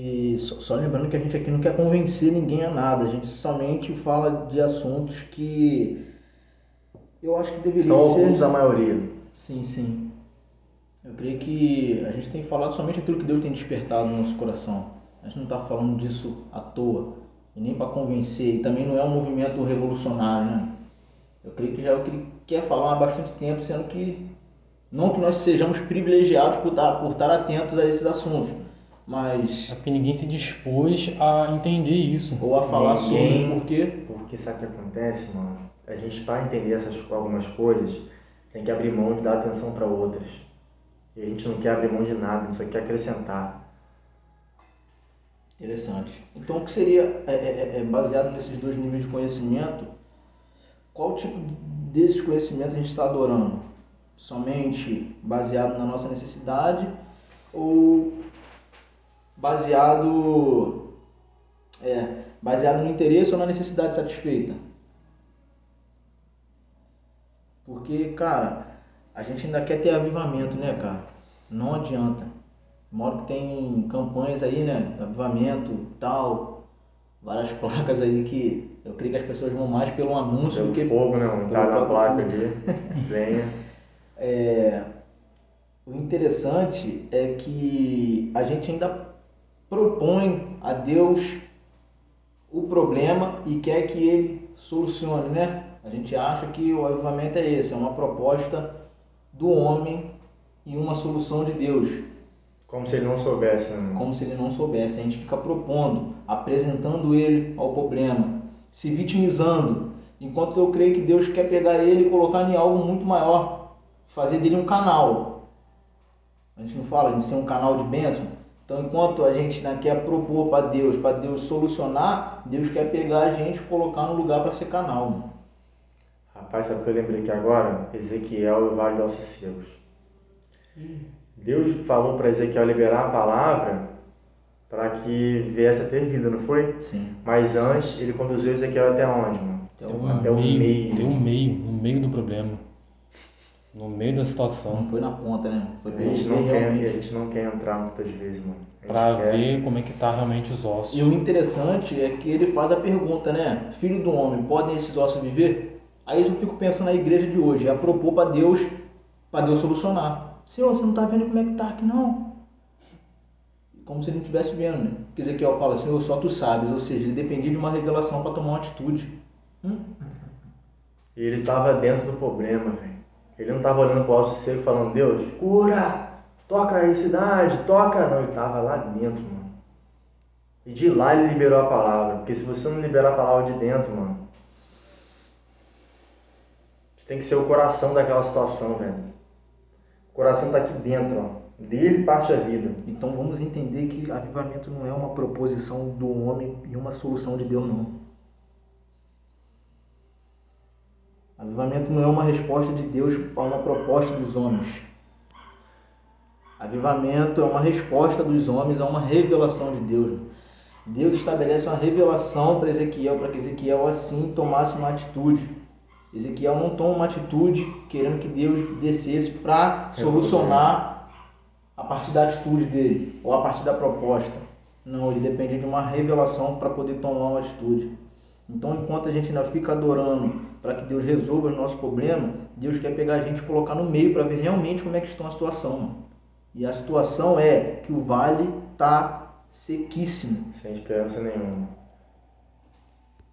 E só, só lembrando que a gente aqui não quer convencer ninguém a nada, a gente somente fala de assuntos que eu acho que deveria São ser. alguns a maioria. Sim, sim. Eu creio que a gente tem falado somente aquilo que Deus tem despertado no nosso coração. A gente não está falando disso à toa, e nem para convencer, e também não é um movimento revolucionário, né? Eu creio que já é o que ele quer falar há bastante tempo, sendo que não que nós sejamos privilegiados por estar, por estar atentos a esses assuntos, mas É porque ninguém se dispôs a entender isso. ou a falar Ninguém- sobre porque Porque sabe o que acontece, mano? A gente, para entender essas algumas coisas, tem que abrir mão de dar atenção para outras. E a gente não quer abrir mão de nada, a gente só quer acrescentar. Interessante. Então, o que seria, é, é, é, baseado nesses dois níveis de conhecimento, qual tipo desses conhecimentos a gente está adorando? Somente baseado na nossa necessidade ou baseado, é, baseado no interesse ou na necessidade satisfeita? Porque, cara, a gente ainda quer ter avivamento, né, cara? Não adianta. Moro que tem campanhas aí, né? Avivamento, tal, várias placas aí que eu creio que as pessoas vão mais pelo anúncio do Pelo que fogo, né, mano? Tá pelo na placa ali. Venha. É, o interessante é que a gente ainda propõe a Deus o problema e quer que ele solucione, né? A gente acha que o avivamento é esse, é uma proposta do homem e uma solução de Deus. Como se ele não soubesse, né? como se ele não soubesse. A gente fica propondo, apresentando ele ao problema, se vitimizando, enquanto eu creio que Deus quer pegar ele e colocar em algo muito maior, fazer dele um canal. A gente não fala de ser um canal de bênção. Então, enquanto a gente né, quer propor para Deus, para Deus solucionar, Deus quer pegar a gente e colocar no lugar para ser canal. mano. Rapaz, sabe o que eu lembrei aqui agora? Ezequiel e o Vale Altos Secos. Deus falou para Ezequiel liberar a palavra para que viesse a ter vida, não foi? Sim. Mas antes, ele conduziu Ezequiel até onde, mano? Tem um Até o meio, meio. Tem um meio, no meio do problema. No meio da situação. não foi na ponta, né? Foi A gente, não quer, realmente. a gente não quer entrar muitas vezes, mano. Pra quer- ver como é que tá realmente os ossos. E o interessante é que ele faz a pergunta, né? Filho do homem, podem esses ossos viver? Aí eu fico pensando na igreja de hoje, é a propor para Deus, para Deus solucionar. Senhor, você não está vendo como é que tá aqui não? Como se ele não estivesse vendo, né? Porque Ezequiel fala, Senhor, só tu sabes, ou seja, ele dependia de uma revelação para tomar uma atitude. Hum? E ele tava dentro do problema, velho. Ele não tava olhando pro alto seco falando, Deus, cura! Toca aí, cidade, toca! Não, ele tava lá dentro, mano. E de lá ele liberou a palavra. Porque se você não liberar a palavra de dentro, mano, você tem que ser o coração daquela situação, velho. O coração tá aqui dentro, ó. Dele parte a vida. Então vamos entender que avivamento não é uma proposição do homem e uma solução de Deus, não. Avivamento não é uma resposta de Deus a uma proposta dos homens. Avivamento é uma resposta dos homens a uma revelação de Deus. Deus estabelece uma revelação para Ezequiel, para que Ezequiel assim tomasse uma atitude. Ezequiel não toma uma atitude querendo que Deus descesse para solucionar a partir da atitude dele ou a partir da proposta. Não, ele depende de uma revelação para poder tomar uma atitude. Então, enquanto a gente ainda fica adorando para que Deus resolva os nossos problemas, Deus quer pegar a gente e colocar no meio para ver realmente como é que está a situação. Mano. E a situação é que o vale tá sequíssimo. Sem esperança nenhuma.